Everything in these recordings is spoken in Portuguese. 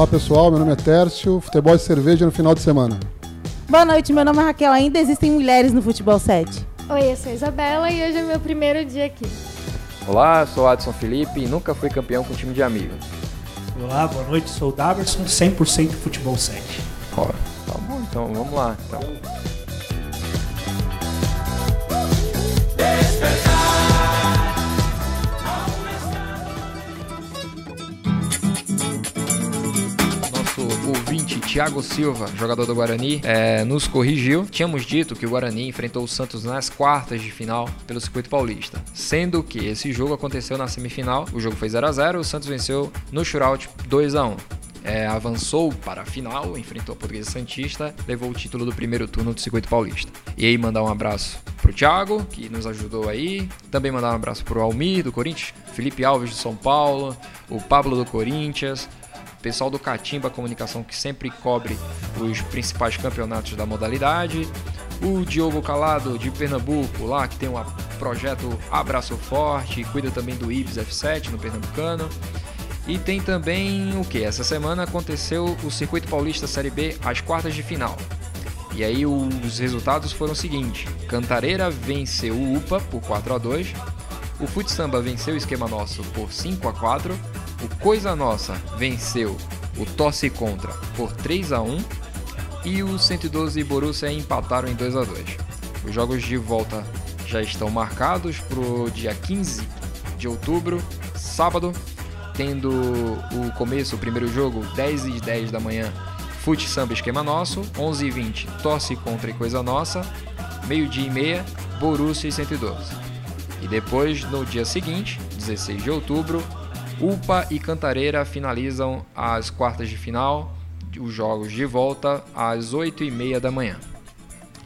Olá pessoal, meu nome é Tércio, futebol e cerveja no final de semana. Boa noite, meu nome é Raquel. Ainda existem mulheres no Futebol 7. Oi, eu sou a Isabela e hoje é meu primeiro dia aqui. Olá, sou Adson Felipe e nunca fui campeão com time de amigos. Olá, boa noite, sou o Daverson, 100% Futebol 7. Ó, tá bom, então vamos lá. Então. Ouvinte Thiago Silva, jogador do Guarani, é, nos corrigiu. Tínhamos dito que o Guarani enfrentou o Santos nas quartas de final pelo Circuito Paulista, sendo que esse jogo aconteceu na semifinal. O jogo foi 0 a 0 o Santos venceu no shootout 2 a 1 é, avançou para a final, enfrentou a Portuguesa Santista, levou o título do primeiro turno do Circuito Paulista. E aí mandar um abraço pro Thiago, que nos ajudou aí. Também mandar um abraço pro Almir, do Corinthians, Felipe Alves, do São Paulo, o Pablo, do Corinthians, pessoal do Catimba Comunicação, que sempre cobre os principais campeonatos da modalidade. O Diogo Calado, de Pernambuco, lá que tem um projeto Abraço Forte, cuida também do Ibis F7 no Pernambucano. E tem também o que? Essa semana aconteceu o Circuito Paulista Série B às quartas de final. E aí os resultados foram o seguinte: Cantareira venceu o UPA por 4 a 2, o Fute Samba venceu o Esquema Nosso por 5 a 4, o Coisa Nossa venceu o Tosse Contra por 3 a 1 e o 112 e Borussia empataram em 2 a 2. Os jogos de volta já estão marcados para o dia 15 de outubro, sábado, tendo o começo, o primeiro jogo, 10 e 10 da manhã, Fute Samba Esquema Nosso, 11 e 20 Tosse Contra e Coisa Nossa, meio-dia e meia, Borussia e 112. E depois, no dia seguinte, 16 de outubro, UPA e Cantareira finalizam as quartas de final, os jogos de volta às 8 e meia da manhã.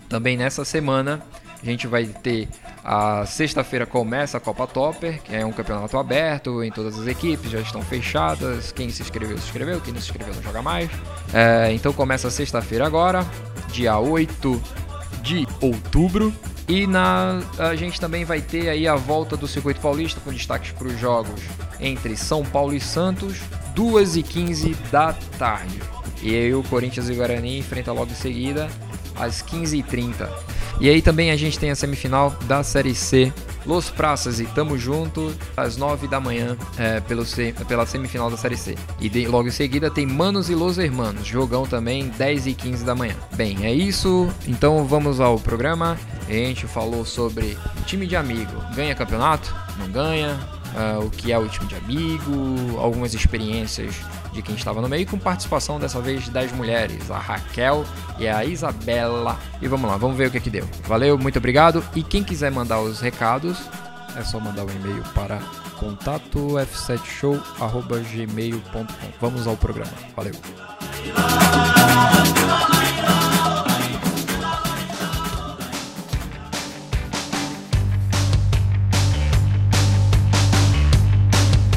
Também nessa semana, a gente vai ter a sexta-feira começa a Copa Topper, que é um campeonato aberto em todas as equipes, já estão fechadas. Quem se inscreveu, se inscreveu, quem não se inscreveu não joga mais. É, então começa sexta-feira agora, dia 8 de outubro. E na, a gente também vai ter aí a volta do Circuito Paulista com destaques para os jogos entre São Paulo e Santos, 2 e 15 da tarde. E aí o Corinthians e Guarani enfrentam logo em seguida às 15h30. E aí também a gente tem a semifinal da Série C. Los Praças e Tamo Junto, às 9 da manhã, é, pelo pela semifinal da Série C. E de, logo em seguida tem Manos e Los Hermanos, jogão também, 10 e 15 da manhã. Bem, é isso. Então vamos ao programa. A gente falou sobre time de amigo. Ganha campeonato? Não ganha? Uh, o que é o time de amigo, algumas experiências de quem estava no meio, com participação dessa vez das mulheres, a Raquel e a Isabela. E vamos lá, vamos ver o que, que deu. Valeu, muito obrigado. E quem quiser mandar os recados, é só mandar um e-mail para contatofsetshow.gmail.com. Vamos ao programa. Valeu.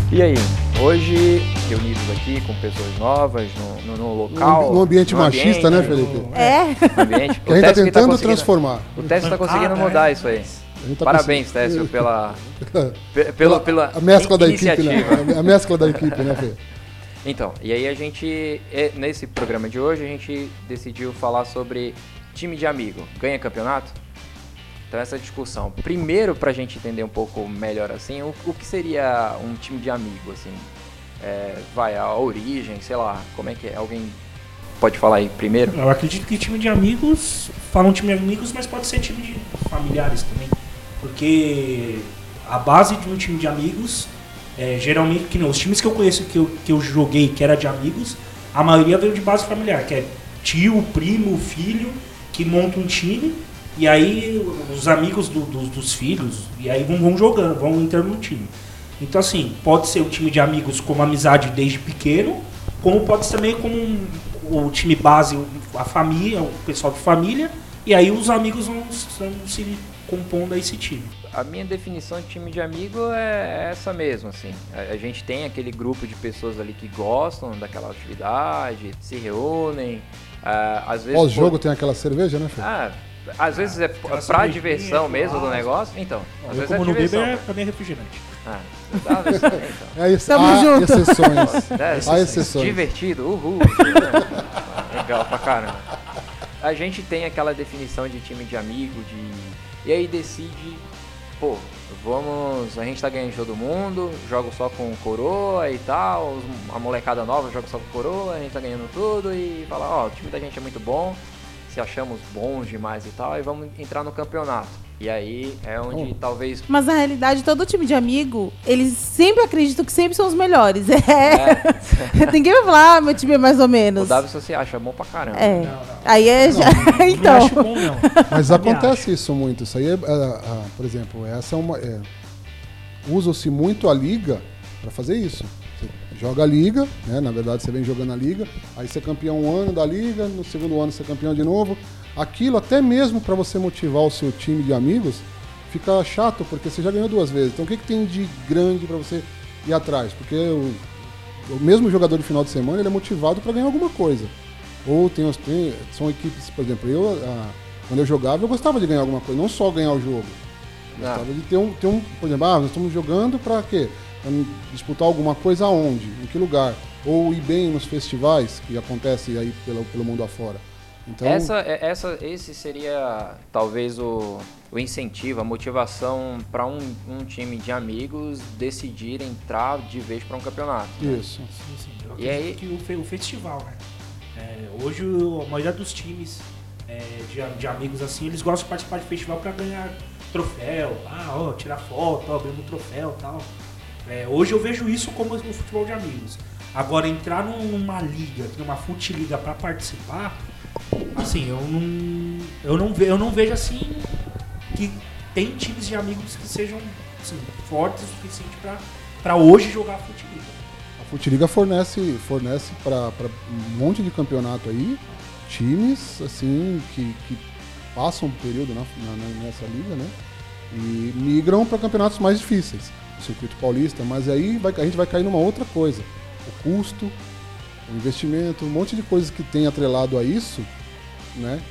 E aí, hoje reunidos aqui com pessoas novas no, no, no local. Um ambiente no machista, ambiente, né, Felipe? É. no ambiente. Que a gente tá Tessio que tentando conseguindo- transformar. O Tessio está conseguindo mudar isso aí. A tá Parabéns, Tessio, pela, pe- pela, pela a mescla da equipe, né? A mescla da equipe, né, Fê? Então, e aí a gente, nesse programa de hoje, a gente decidiu falar sobre time de amigo. Ganha campeonato? Então essa discussão. Primeiro, pra gente entender um pouco melhor assim, o, o que seria um time de amigo, assim? É, vai, a origem, sei lá, como é que é? Alguém pode falar aí primeiro? Eu acredito que time de amigos, falam time de amigos, mas pode ser time de familiares também. Porque a base de um time de amigos, é, geralmente, que não, os times que eu conheço, que eu, que eu joguei, que era de amigos, a maioria veio de base familiar, que é tio, primo, filho, que monta um time, e aí os amigos do- do- dos filhos, e aí vão, vão jogando, vão entrando no time. Então, assim, pode ser o time de amigos como amizade desde pequeno, como pode ser também como um- o time base, a família, o pessoal de família, e aí os amigos vão, vão se compondo a esse time. A minha definição de time de amigo é essa mesmo, assim. A, a gente tem aquele grupo de pessoas ali que gostam daquela atividade, se reúnem, ah, às vezes... Pós-jogo tem aquela cerveja, né, Fê? Ah, Às vezes é Aquela pra diversão mesmo do negócio. Então, às Eu vezes como é diversão. é, pra mim é refrigerante. Ah, dá uma versão, então. É isso. Tamo Há junto. exceções. É, Há exceções. Divertido, uhul. Legal pra caramba. A gente tem aquela definição de time de amigo, de. E aí decide, pô, vamos. A gente tá ganhando todo mundo, jogo só com coroa e tal. A molecada nova joga só com coroa, a gente tá ganhando tudo e fala, ó, o time da gente é muito bom, se achamos bons demais e tal, e vamos entrar no campeonato. E aí é onde talvez. Mas na realidade, todo time de amigo, eles sempre acreditam que sempre são os melhores. É. Ninguém vai falar, ah, meu time é mais ou O menos. Davidson se acha bom pra caramba. É. Não, não. Aí é já. Não então. acho bom, não. Mas acontece isso muito. Isso aí é, é, é, por exemplo, essa é uma. é, Usa-se muito a liga para fazer isso. Você joga a liga, né? Na verdade, você vem jogando a liga, aí você é campeão um ano da liga, no segundo ano você é campeão de novo. Aquilo, até mesmo para você motivar o seu time de amigos, fica chato, porque você já ganhou duas vezes. Então, o que, que tem de grande para você ir atrás? Porque o, o mesmo jogador de final de semana ele é motivado para ganhar alguma coisa. Ou tem, tem- são equipes, por exemplo, eu ah, quando eu jogava eu gostava de ganhar alguma coisa, não só ganhar o jogo. Eu Ah. Gostava de ter um, ter um, por exemplo, ah, nós estamos jogando para quê? Pra disputar alguma coisa aonde? Em que lugar? Ou ir bem nos festivais que acontecem aí pelo, pelo mundo afora. Então, Essa, é- essa, esse seria talvez o, o incentivo, a motivação para um, um time de amigos decidir entrar de vez para um campeonato. né? isso. Sim, sim. Eu E aí- que o, o festival, né? É, hoje o- a maioria dos times é, de, de amigos assim, eles gostam de participar de festival para ganhar troféu, ah, ó, tirar foto, ó, abrir um troféu e tal. É, hoje eu vejo isso como um futebol de amigos. Agora, entrar num- numa liga, numa fute liga para participar, assim, eu não, eu não, ve, eu não vejo assim que tem times de amigos que sejam assim, fortes o suficiente para hoje jogar fute liga. A Futiliga fornece, fornece para um monte de campeonato aí times assim que, que passam um período na- na- nessa liga, né? E migram para campeonatos mais difíceis, o circuito paulista, mas aí vai- a gente vai cair numa outra coisa: o custo, o investimento, um monte de coisas que tem atrelado a isso, né?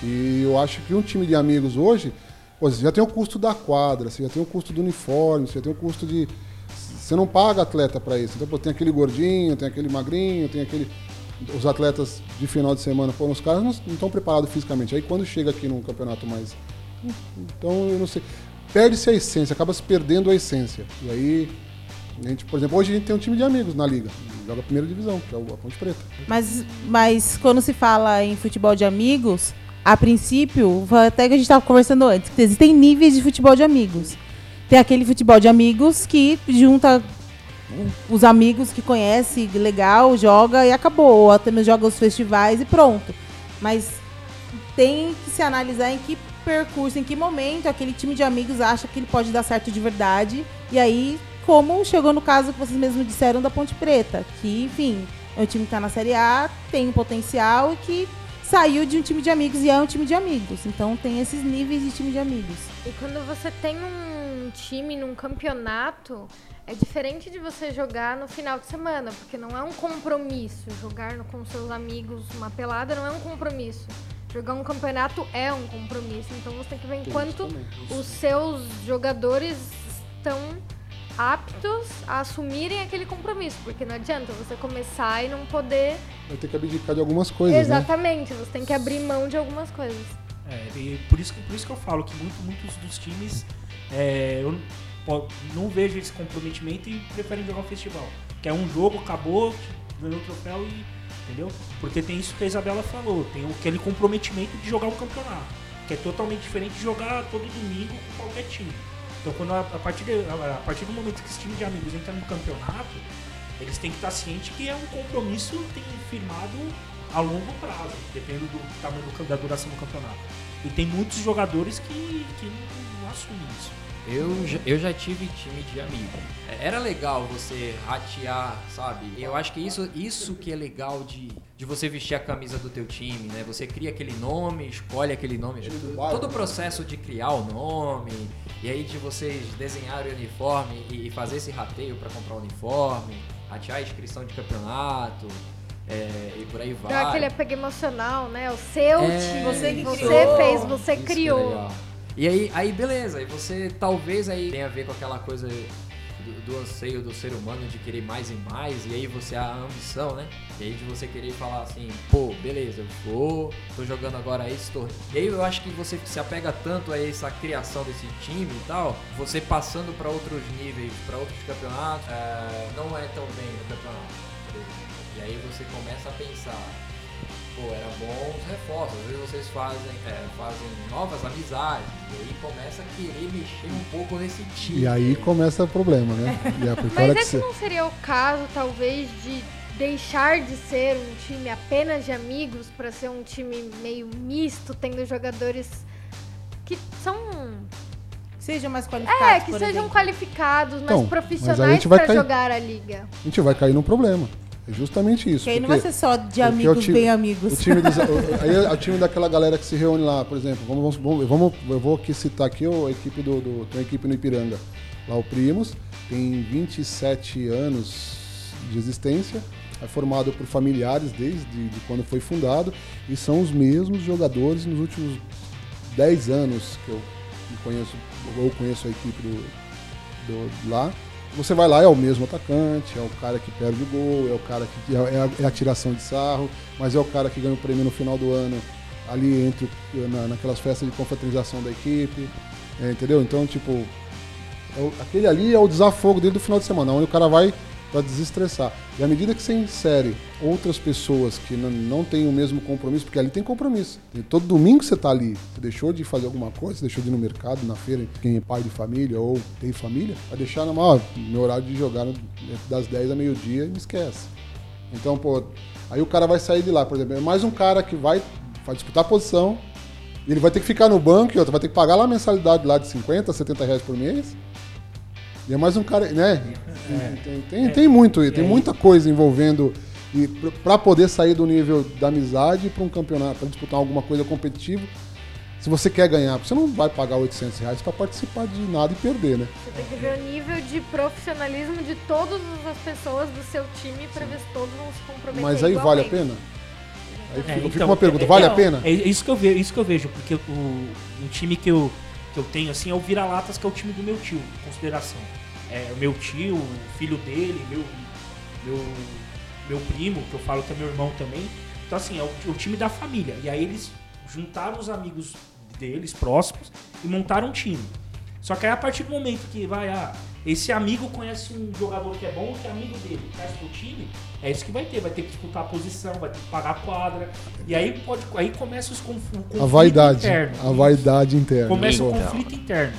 Que eu acho que um time de amigos hoje, você já tem o custo da quadra, você já tem o custo do uniforme, você já tem o custo de você não paga atleta para isso. Então, pô, tem aquele gordinho, tem aquele magrinho, tem aquele. Os atletas de final de semana, pô, os caras não estão preparados fisicamente. Aí quando chega aqui num campeonato mais. Então, eu não sei. Perde-se a essência, acaba se perdendo a essência. E aí, a gente, por exemplo, hoje a gente tem um time de amigos na liga. Joga a primeira divisão, que é o- Ponte Preta. Mas, mas quando se fala em futebol de amigos, a princípio, até que a gente estava conversando antes, que existem níveis de futebol de amigos. Tem aquele futebol de amigos que junta os amigos que conhece, legal, joga e acabou. Ou até mesmo joga os festivais e pronto. Mas tem que se analisar em que percurso, em que momento aquele time de amigos acha que ele pode dar certo de verdade. E aí, como chegou no caso que vocês mesmos disseram da Ponte Preta, que, enfim, é um time que tá na Série A, tem um potencial e que saiu de um time de amigos e é um time de amigos. Então tem esses níveis de time de amigos. E quando você tem um time num campeonato, é diferente de você jogar no final de semana, porque não é um compromisso. Jogar com seus amigos uma pelada não é um compromisso. Jogar um campeonato é um compromisso. Então você tem que ver enquanto os seus jogadores estão aptos a assumirem aquele compromisso. Porque não adianta você começar e não poder. Vai ter que abdicar de algumas coisas, né? Exatamente, você tem que abrir mão de algumas coisas. É, e por isso, que, por isso que eu falo que muito- muitos dos times é, eu não, vejo esse comprometimento e preferem jogar o festival. Que é um jogo, acabou, ganhou o troféu e. Entendeu? Porque tem isso que a Isabela falou, tem aquele comprometimento de jogar o campeonato. Que é totalmente diferente de jogar todo domingo com qualquer time. Então quando a, a partir, de- a, a partir do momento que esse time de amigos entra no campeonato, eles têm que estar cientes que é um compromisso tem firmado a longo prazo, dependendo do tamanho do- da duração do campeonato. E tem muitos jogadores que, que não, não assumem isso. Eu, já- eu já tive time de amigo. É, Era legal você ratear, sabe? Eu acho que isso, isso que é legal de, de você vestir a camisa do teu time, né? Você cria aquele nome, escolhe aquele nome. Todo o processo de criar o nome, e aí de vocês desenharem o uniforme e, e fazer esse rateio para comprar o uniforme, ratear a inscrição de campeonato. é, e por aí vai. Dá aquele apego emocional, né? O seu É, time, Você que você criou. fez, você Isso é criou. legal. E aí, aí, beleza, e você talvez aí tenha a ver com aquela coisa do, do anseio do ser humano de querer mais e mais, e aí você a ambição, né? E aí de você querer falar assim, pô, beleza, eu vou, tô jogando agora esse torneio. E aí eu acho que você se apega tanto a essa criação desse time e tal, você passando pra outros níveis, pra outros campeonatos, é, não é tão bem no campeonato. E aí você começa a pensar, pô, era bom os reforços. Às vezes vocês fazem, é, fazem novas amizades. E aí começa a querer mexer um pouco nesse time. E aí começa o problema, né? E é Mas que é que você... não seria o caso, talvez, de deixar de ser um time apenas de amigos para ser um time meio misto, tendo jogadores que são. Sejam mais qualificados. É, que por sejam exemplo. qualificados, Então, mais a profissionais gente vai para cair- jogar a liga. a gente vai cair num problema. É justamente isso. Que aí não porque- vai ser só de porque amigos time- bem amigos. O time, dos, aí é o time daquela galera que se reúne lá, por exemplo. Vamos, vamos, vamos- eu vou aqui citar aqui a equipe do, do- tem uma equipe no Ipiranga, lá o Primos, tem 27 anos de existência, é formado por familiares desde de quando foi fundado e são os mesmos jogadores nos últimos 10 anos que eu conheço, ou conheço a equipe do, do- lá. Você vai lá, é o mesmo atacante, é o cara que perde o gol, é o cara que é a, é a tiração de sarro, mas é o cara que ganha o prêmio no final do ano, ali entre na, naquelas festas de confraternização da equipe, é, entendeu? Então, tipo, é o- aquele ali é o desafogo dele do final de semana, onde o cara vai para desestressar. E à medida que você insere outras pessoas que não, não têm o mesmo compromisso, porque ali tem compromisso. E todo domingo você tá ali, você deixou de fazer alguma coisa, deixou de ir no mercado, na feira, quem é pai de família ou tem família, vai deixar ó, meu horário de jogar no- das 10 a meio-dia e me esquece. Então, pô, aí o cara vai sair de lá, por exemplo, é mais um cara que vai, vai disputar a posição, ele vai ter que ficar no banco e outro vai ter que pagar lá a mensalidade lá de 50, 70 reais por mês. E é mais um cara, né? Tem, tem, tem muito, tem aí- muita coisa envolvendo e para poder sair do nível da amizade para um campeonato, para disputar alguma coisa competitiva. Se você quer ganhar, você não vai pagar 800 reais para participar de nada e perder, né? Você tem que ver o nível de profissionalismo de todas as pessoas do seu time para ver se todos vão se comprometer. Mas aí vale a igualmente. pena? Aí fica, É, fica então, uma pergunta, é- vale é- a pena? É isso que eu vejo, isso que eu vejo, porque o, o time que eu, que eu tenho assim é o Vira-Latas, que é o time do meu tio, consideração. É o meu tio, o filho dele, meu, meu, meu primo, que eu falo que é meu irmão também. Então, assim, é o, o time da família. E aí eles juntaram os amigos deles, próximos, e montaram um time. Só que aí a partir do momento que vai, ah, esse amigo conhece um jogador que é bom, que é amigo dele, traz pro time, é isso que vai ter, vai ter que disputar a posição, vai ter que pagar a quadra. E aí pode, aí começa os conf, o conflito A vaidade, interno. a vaidade interna. Começa o conflito interno.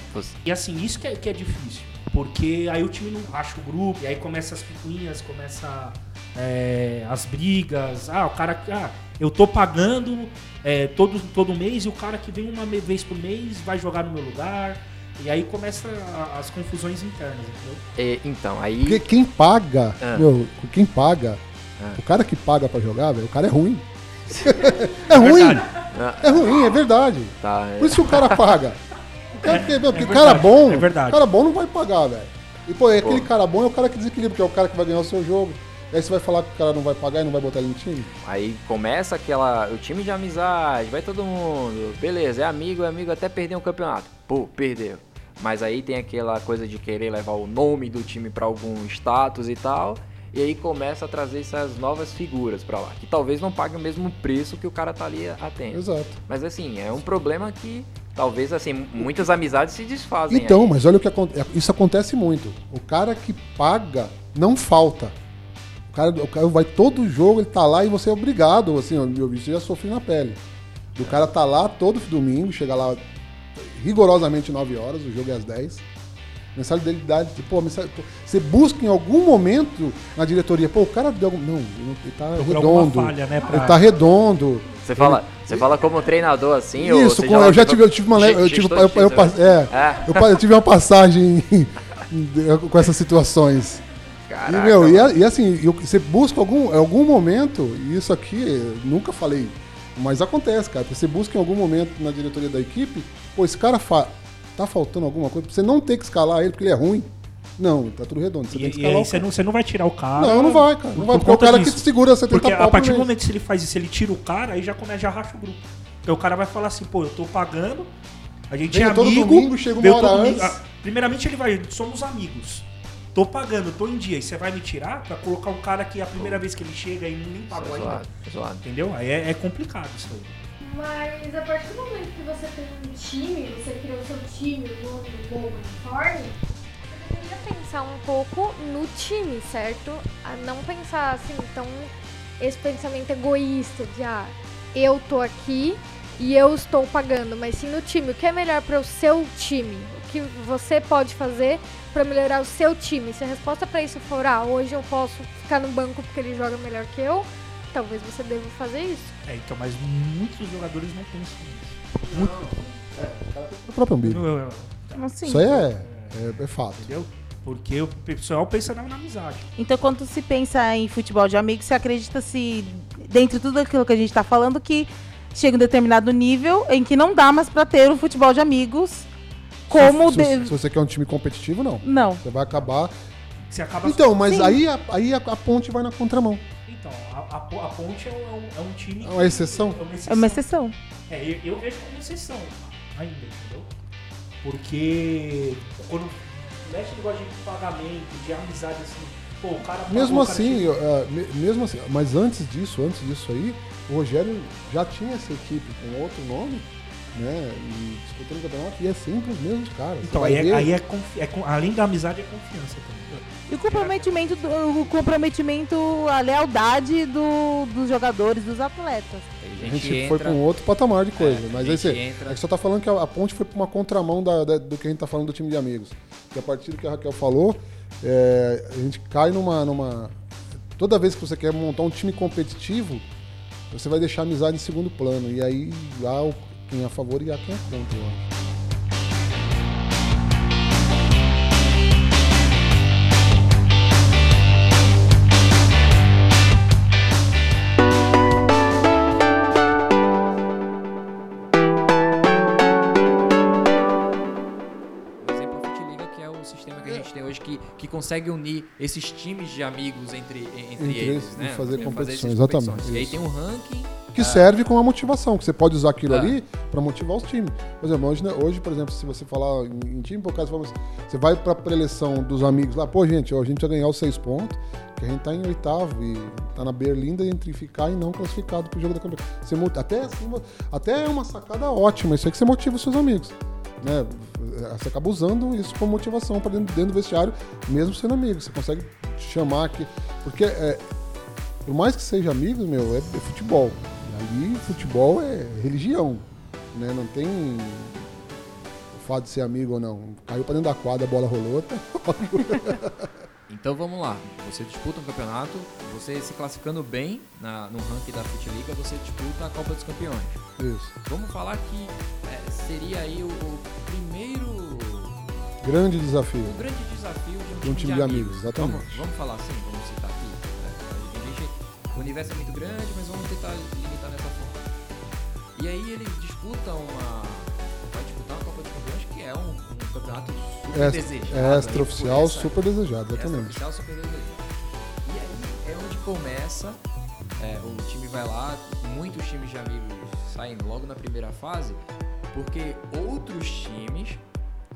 E assim, isso que é, que é difícil. Porque aí o time não acha o grupo, e aí começa as picuinhas, começa é, as brigas. Ah, o cara. Ah, eu tô pagando é, todo, todo mês e o cara que vem uma vez por mês vai jogar no meu lugar. E aí começa a- as confusões internas, entendeu? É, então, aí. Porque quem paga, Ah. meu, quem paga, Ah. o cara que paga pra jogar, velho, o cara é ruim. é ruim, Verdade. é ruim, é verdade. Tá, é. Por isso que o cara paga. O cara, porque, meu, porque o verdade, cara bom, é verdade. o cara bom não vai pagar, velho. E pô, é aquele cara bom é o cara que desequilibra, que é o cara que vai ganhar o seu jogo. Aí você vai falar que o cara não vai pagar e não vai botar ele no time? Aí começa aquela. O time de amizade, vai todo mundo. Beleza, é amigo, é amigo até perder um campeonato. Pô, perdeu. Mas aí tem aquela coisa de querer levar o nome do time pra algum status e tal. E aí começa a trazer essas novas figuras pra lá. Que talvez não paguem o mesmo preço que o cara tá ali atento. Exato. Mas assim, é um problema que talvez assim, muitas amizades se desfazem. Então, aí. mas olha o que acontece. Isso acontece muito. O cara que paga não falta. O cara, o cara vai todo jogo, ele tá lá e você é obrigado, assim, ó, meu bicho já sofri na pele. O cara tá lá todo domingo, chega lá rigorosamente 9 horas, o jogo é às 10. Mensalidade, pô, mensal- pô, você busca em algum momento na diretoria, pô, o cara deu algum. Não, ele tá redondo. falha, né? Pra... Ele tá redondo. Você fala, você fala como treinador assim, Isso, com- eu já tive, eu tive uma. Eu, tive, eu, eu, é, É. eu, eu tive uma passagem com essas situações. Caraca, e, meu, e, e assim, eu- você busca algum, em algum momento, e isso aqui eu nunca falei, mas acontece, cara. Você busca em algum momento na diretoria da equipe, pô, esse cara fa tá faltando alguma coisa, pra você não ter que escalar ele porque ele é ruim. Não, tá tudo redondo. Você E, tem que e escalar aí o você não, você não vai tirar o cara. Não, não vai, cara. Não por vai, porque é o cara disso. que te segura 70 Porque pau a partir do momento que ele faz isso, ele tira o cara, aí já começa, já racha o grupo. Porque o cara vai falar assim, pô, eu tô pagando, a gente é todo amigo. domingo, chega uma hora todo domingo. antes. Primeiramente ele vai, somos amigos. Tô pagando, tô em dia, e você vai me tirar pra colocar um cara que é a primeira vez que ele chega e nem pagou ainda. Zoado, zoado. Entendeu? Aí é, é complicado isso aí. Mas a partir do momento que você tem um time, você criou seu time, o nome do bom uniforme, você deveria pensar um pouco no time, certo? A não pensar assim, então, esse pensamento egoísta de ah, eu tô aqui e eu estou pagando, mas sim no time. O que é melhor para o seu time? O que você pode fazer para melhorar o seu time? Se a resposta para isso for, ah, hoje eu posso ficar no banco porque ele joga melhor que eu, talvez você deva fazer isso. É, então, mas muitos jogadores não pensam nisso. O próprio umbigo. Eu- eu- Assim. Isso aí é, é, é fato. Entendeu? Porque o pessoal pensa na, na amizade. Então, quando se pensa em futebol de amigos, você acredita se, dentro de tudo aquilo que a gente está falando, que chega um determinado nível em que não dá mais para ter o futebol de amigos como se, de- se você quer um time competitivo, não. Não. Você vai acabar. Você acaba Então, mas Sim. aí, a, aí a, a ponte vai na contramão. Então, a, a, a Ponte é um, é um- é um time. É uma exceção? É uma É exceção. uma exceção. É, eu, eu vejo como exceção ainda, entendeu? Porque quando mexe no negócio de pagamento, de amizade, assim, pô, o cara. pagou, Mesmo o cara assim, eu, ah, me- mesmo assim, mas antes disso, antes disso aí, o Rogério já tinha essa equipe com outro nome, né? E disputando o campeonato, e é sempre os mesmos caras. Então, aí, é, aí é, confi- é além da amizade, é confiança também. E o comprometimento, do- o comprometimento, a lealdade do- dos jogadores, dos atletas. A gente foi para um outro patamar de coisa. É, mas a aí gente você, entra- é que só tá falando que a, a ponte foi para uma contramão da- da- do que a gente tá falando do time de amigos. Que a partir do que a Raquel falou, é, a gente cai numa, numa. Toda vez que você quer montar um time competitivo, você vai deixar a amizade em segundo plano. E aí há quem é a favor e há quem é contra, eu acho. Consegue unir esses times de amigos entre, entre, Entre eles, eles, né? e fazer competições, exatamente, E aí tem um ranking. Que serve como uma motivação, que você pode usar aquilo Ah. ali para motivar os times. Por exemplo, hoje, né, hoje, por exemplo, se você falar em, time, por você fala assim, você vai para a preleção dos amigos lá, pô, gente, ó, a gente vai ganhar os seis pontos, que a gente tá em oitavo e tá na berlinda entre ficar e não classificado pro jogo da campeonato. Você, até, até é uma sacada ótima, isso aí que você motiva os seus amigos. Né? Você acaba usando isso como motivação para dentro, dentro do vestiário, mesmo sendo amigo. Você consegue chamar aqui. Porque é, por mais que seja amigos, meu, é, é futebol. Ali, futebol é religião. Né? Não tem o fato de ser amigo ou não. Caiu pra dentro da quadra, a bola rolou. Tá? Então vamos lá. Você disputa um campeonato, você se classificando bem na, no ranking da Futiliga, você disputa a Copa dos Campeões. Isso. Vamos falar que seria aí o, o primeiro Grande desafio. o grande desafio de um, De um time de amigos, exatamente. Vamos, vamos falar assim, vamos citar aqui. né? Gente- o universo é muito grande, mas vamos tentar limitar nessa forma. E aí ele disputa uma. Vai disputar uma Copa dos Campeões, que é um, um campeonato super É, desejado. é extra-oficial, super desejado, exatamente. Extra-oficial, super desejado. E aí é onde começa. é, o time vai lá, muitos times de amigos saem logo na primeira fase, porque outros times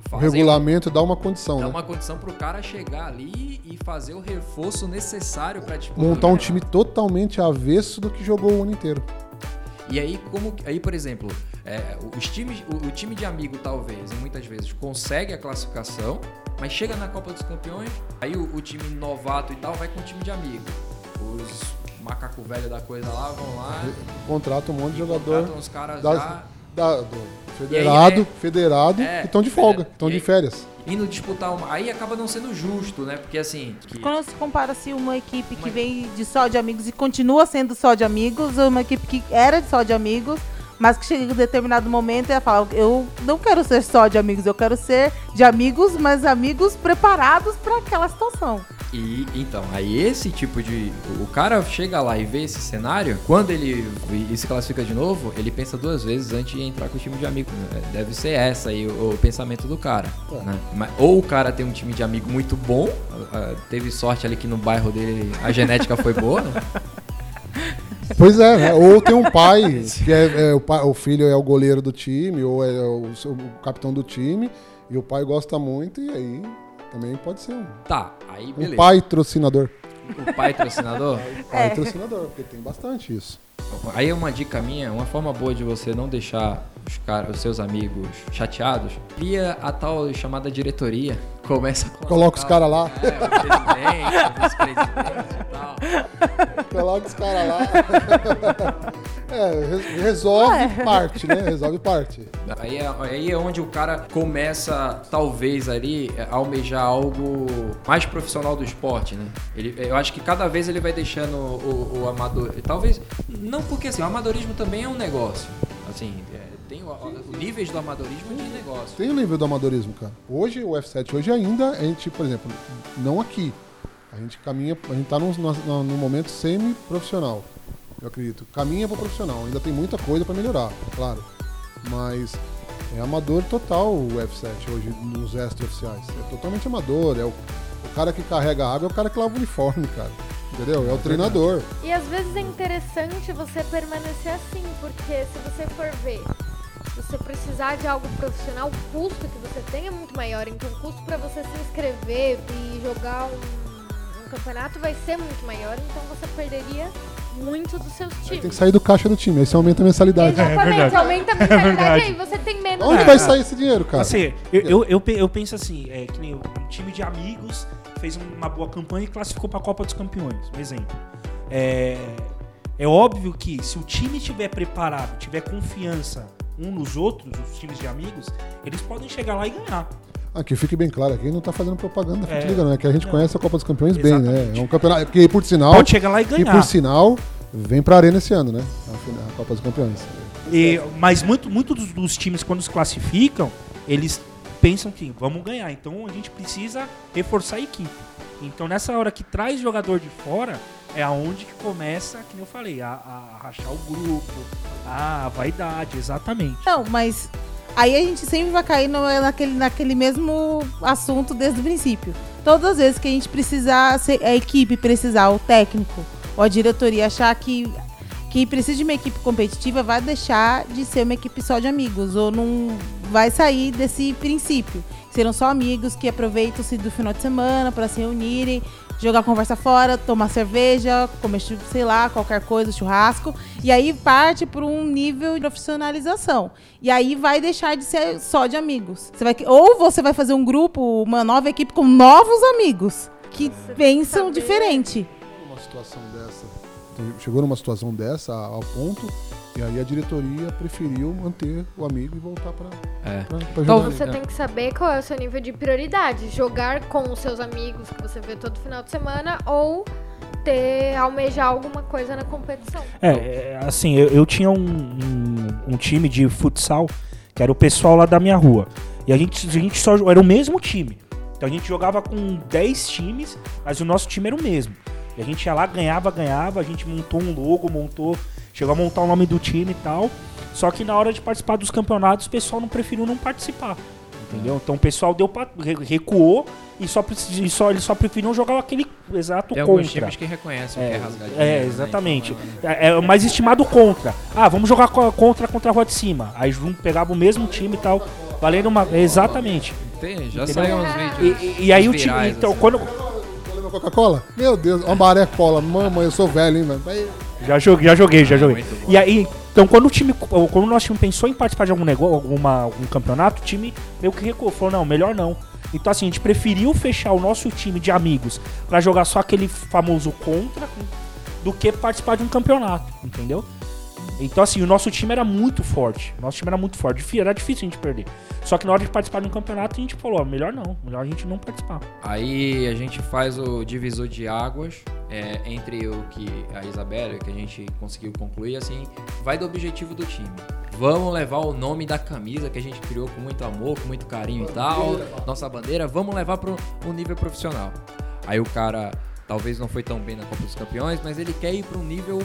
O fazem regulamento dá uma condição, Dá né? uma condição pro cara chegar ali e fazer o reforço necessário pra disputa. Montar um time totalmente avesso do que jogou o ano inteiro. E aí, como. Aí, por exemplo, é, os times, o, o time de amigo, talvez, e muitas vezes, consegue a classificação, mas chega na Copa dos Campeões, aí o, o time novato e tal vai com o time de amigo. Os macaco velho da coisa lá vão lá. Contrata um monte de jogador contratam os caras das- já da- do federado, é- federado É, que estão de folga, estão e de aí- férias. indo disputar uma. Aí acaba não sendo justo, né? Porque assim. que- Quando se compara-se uma equipe que Uma- vem de só de amigos e continua sendo só de amigos, ou uma equipe que era só de amigos, mas que chega em um determinado momento e ela fala, eu não quero ser só de amigos, eu quero ser de amigos, mas amigos preparados para aquela situação. E então, aí esse tipo de. O cara chega lá e vê esse cenário, quando ele e se classifica de novo, ele pensa duas vezes antes de entrar com o time de amigo. É, deve ser essa aí o, o pensamento do cara. É. Né? Mas- ou o cara tem um time de amigo muito bom, teve sorte ali que no bairro dele a genética foi boa, né? Pois é, né? Ou tem um pai, que é, é o, pai- o filho é o goleiro do time, ou é o, o capitão do time, e o pai gosta muito, e aí também pode ser um, Tá, aí um beleza. pai trocinador. O pai patrocinador. Pai trocinador, porque tem bastante isso. Aí é uma dica minha, uma forma boa de você não deixar os, cara, os seus amigos chateados, cria a tal chamada diretoria. Começa a Coloca os caras lá, É, o presidente, o vice-presidente e tal. coloca os caras lá. É, re- resolve parte, né? Resolve parte. Aí é, aí é onde o cara começa, talvez, ali, a almejar algo mais profissional do esporte, né? Ele, eu acho que cada vez ele vai deixando o, o amador. Talvez. Não porque assim, o amadorismo também é um negócio. Assim, é, tem o, o níveis do amadorismo de negócio. Tem o nível do amadorismo, cara. Hoje, o F7, hoje ainda, a gente, por exemplo, não aqui. A gente caminha, a gente tá num, num, num momento semi-profissional, eu acredito. Caminha para profissional, ainda tem muita coisa para melhorar, claro. Mas é amador total o F7 hoje nos extra-oficiais. É totalmente amador, é o, o cara que carrega a água, é o cara que lava o uniforme, cara. Entendeu? É o treinador. E às vezes é interessante você permanecer assim, porque se você for ver, você precisar de algo profissional, o custo que você tem é muito maior. Então o custo para você se inscrever e jogar um, um campeonato vai ser muito maior, então você perderia muito dos seus times. tem que sair do caixa do time, aí você aumenta a mensalidade. Exatamente, verdade. aumenta a mentalidade verdade. aí, você tem menos. Onde É, vai é. sair esse dinheiro, cara? Assim, eu, eu, eu, eu penso assim, é que nem um time de amigos fez uma boa campanha e classificou para a Copa dos Campeões, um exemplo. É, é óbvio que se o time estiver preparado, tiver confiança um nos outros, os times de amigos, eles podem chegar lá e ganhar. Que fique bem claro aqui, não tá fazendo propaganda da É. Futiliga, não. É que a gente conhece a Copa dos Campeões bem, né? Exatamente. É um campeonato que, por sinal, Pode chegar lá e ganhar. por sinal, vem pra Arena esse ano, né? A, a Copa dos Campeões. E- mas muito, muito dos, dos times, quando se classificam, eles pensam que vamos ganhar. Então a gente precisa reforçar a equipe. Então nessa hora que traz jogador de fora, é aonde que começa, que eu falei, a, a rachar o grupo, a vaidade, exatamente. Não, mas aí a gente sempre vai cair no- naquele, naquele mesmo assunto desde o princípio. Todas as vezes que a gente precisar, a equipe precisar, o técnico ou a diretoria achar que, que precisa de uma equipe competitiva, vai deixar de ser uma equipe só de amigos. Ou não vai sair desse princípio. Serão só amigos que aproveitam-se do final de semana para se reunirem, jogar conversa fora, tomar cerveja, comer, sei lá, qualquer coisa, churrasco. E aí parte para um nível de profissionalização. E aí vai deixar de ser só de amigos. Você vai, ou você vai fazer um grupo, uma nova equipe com novos amigos que Você pensam diferente. Numa situação dessa, chegou numa situação dessa ao ponto, e aí a diretoria preferiu manter o amigo e voltar pra, É. pra, pra Então, jogar. Você tem que saber qual é o seu nível de prioridade. Jogar com os seus amigos que você vê todo final de semana ou ter, almejar alguma coisa na competição. É, é, assim, eu, eu tinha um, um, um time de futsal, que era o pessoal lá da minha rua. E a gente, a gente só era o mesmo time. Então a gente jogava com 10 times, mas o nosso time era o mesmo. E a gente ia lá, ganhava, ganhava, a gente montou um logo, montou, chegou a montar o nome do time e tal. Só que na hora de participar dos campeonatos, o pessoal não preferiu não participar. Entendeu? Então o pessoal deu pra, re- recuou e só, e só eles só preferiram jogar aquele exato Tem contra. times que reconhecem o que é É, é, né? exatamente. Então, É, é o mais estimado contra. Ah, vamos jogar co- contra contra a rua de cima. Aí pegava o mesmo time e tal. Valendo uma. Exatamente. tem, já saíram uns vídeos. e- e aí o time. Então, assim. quando. Coca-Cola? Meu Deus, uma maré cola. Mamãe, eu sou velho, hein, velho? Aí, Já joguei, já joguei, já joguei. muito bom. E aí, então quando o time. Quando o nosso time pensou em participar de algum negócio, alguma, algum campeonato, o time meio que recuou. Falou, não, melhor não. Então assim, a gente preferiu fechar o nosso time de amigos pra jogar só aquele famoso contra do que participar de um campeonato, entendeu? Então assim, o nosso time era muito forte. O nosso time era muito forte. Era difícil a gente perder. Só que na hora de participar de um campeonato, a gente falou, ó, melhor não. Melhor a gente não participar. Aí a gente faz o divisor de águas é, entre o que a Isabela, que a gente conseguiu concluir, assim, vai do objetivo do time. Vamos levar o nome da camisa que a gente criou com muito amor, com muito carinho e tal, nossa bandeira, vamos levar para um nível profissional. Aí o cara talvez não foi tão bem na Copa dos Campeões, mas ele quer ir para um nível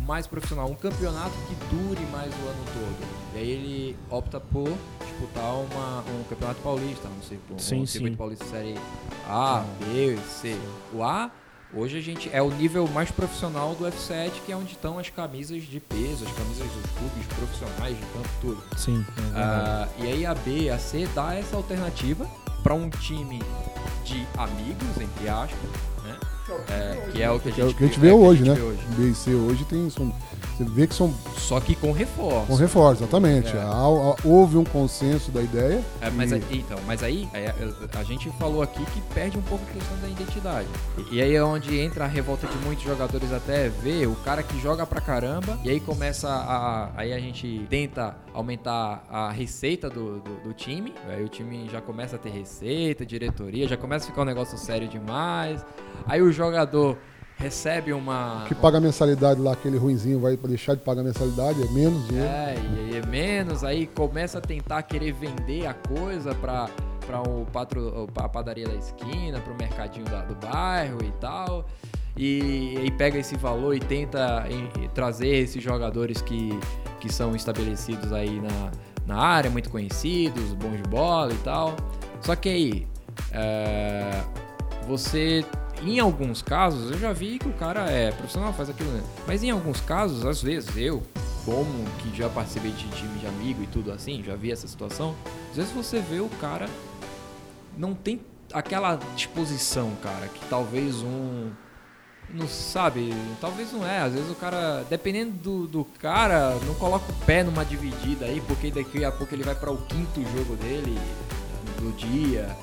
mais profissional, um campeonato que dure mais o ano todo. E aí ele opta por disputar uma, um campeonato paulista, não sei, um, Sim, um sim. circuito paulista série A, B, C. O A, hoje a gente é o nível mais profissional do F7, que é onde estão as camisas de peso, as camisas dos clubes profissionais de campo, tudo. Sim. é Ah, e aí a B a C dá essa alternativa para um time de amigos, entre aspas? É, que é o que a gente, que a gente vê- a hoje, gente né? vê hoje. B e C hoje tem. São, você vê que são Só que com reforço. com reforço, exatamente. É. Houve um consenso da ideia. É, mas e- aí, então, mas aí é, a gente falou aqui que perde um pouco a questão da identidade. E, e aí é onde entra a revolta de muitos jogadores até ver o cara que joga pra caramba e aí começa a. Aí a gente tenta aumentar a receita do, do, do time. Aí o time já começa a ter receita, diretoria, já começa a ficar um negócio sério demais. Aí o jogador recebe uma. que paga a mensalidade lá, aquele ruinzinho vai deixar de pagar a mensalidade, é menos dinheiro. É, e é menos, aí começa a tentar querer vender a coisa pra, pra o patro, a padaria da esquina, pro mercadinho da- do bairro e tal. E aí pega esse valor e tenta em trazer esses jogadores que, que são estabelecidos aí na, na área, muito conhecidos, bons de bola e tal. Só que aí, é, você, em alguns casos, eu já vi que o cara é profissional, faz aquilo, né? Mas em alguns casos, às vezes, eu, como que já participei de time de amigo e tudo assim, já vi essa situação, às vezes você vê o cara não tem aquela disposição, cara, que talvez um. Não sabe, talvez não é. Às vezes o cara, dependendo do, do cara, não coloca o pé numa dividida aí, porque daqui a pouco ele vai para o quinto jogo dele do dia.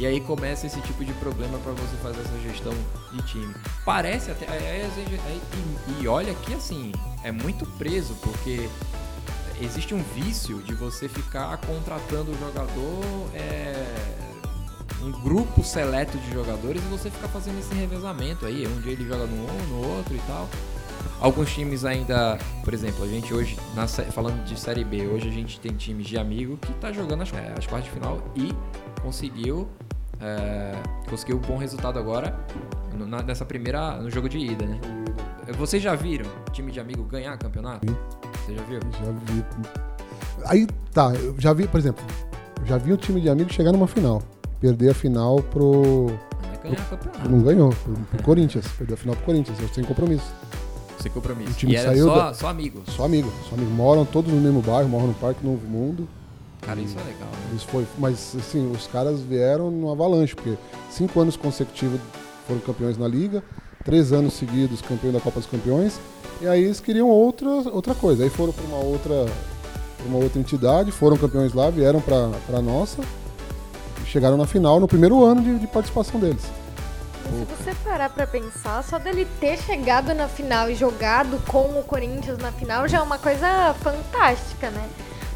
E aí começa esse tipo de problema para você fazer essa gestão de time. Parece até. às vezes, aí, e, e olha que assim, é muito preso, porque existe um vício de você ficar contratando o jogador. é, um grupo seleto de jogadores e você ficar fazendo esse revezamento aí. Um dia ele joga no um, no outro e tal. Alguns times ainda, por exemplo, a gente hoje, na falando de Série B, hoje a gente tem times de amigo que tá jogando as, é, as quartas de final e conseguiu é, conseguiu um bom resultado agora no- na- nessa primeira, no jogo de ida, né? Vocês já viram time de amigo ganhar campeonato? Você já viu? Já vi. Aí tá, eu já vi, por exemplo, já vi um time de amigos chegar numa final. Perder a final pro. Não é ganhar campeonato. Não ganhou, pro, pro Corinthians. Perdeu a final pro Corinthians, eu sem compromisso. Sem compromisso. O time e era saiu só, da- só amigos. Só amigo, só amigo. Moram todos no mesmo bairro, moram no Parque Novo Mundo. Cara, isso é legal, né? Isso foi, mas assim, os caras vieram no avalanche, porque cinco anos consecutivos foram campeões na liga, três anos seguidos campeão da Copa dos Campeões, e aí eles queriam outra, outra coisa. Aí foram para uma outra, uma outra entidade, foram campeões lá, vieram para a nossa, e chegaram na final no primeiro ano de, de participação deles. Mas se você parar pra pensar, só dele ter chegado na final e jogado com o Corinthians na final já é uma coisa fantástica, né?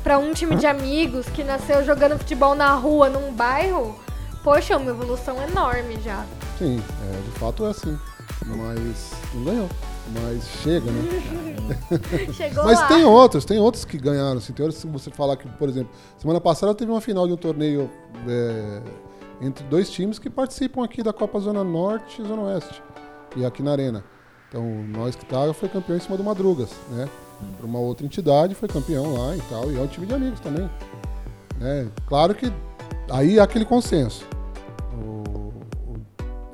Pra um time de amigos que nasceu jogando futebol na rua, num bairro, poxa, é uma evolução enorme já. Sim, é, de fato é assim. Mas não ganhou. Mas chega, né? Chegou Mas lá. tem outros, tem outros que ganharam. Assim, tem outros que você falar que, por exemplo, semana passada teve uma final de um torneio é, entre dois times que participam aqui da Copa Zona Norte e Zona Oeste, e aqui na Arena. Então, nós que tá foi campeão em cima do Madrugas, né? Para uma outra entidade, foi campeão lá e tal, e é um time de amigos também. né? Claro que aí há aquele consenso. O- o-